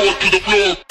to the it,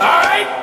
move it.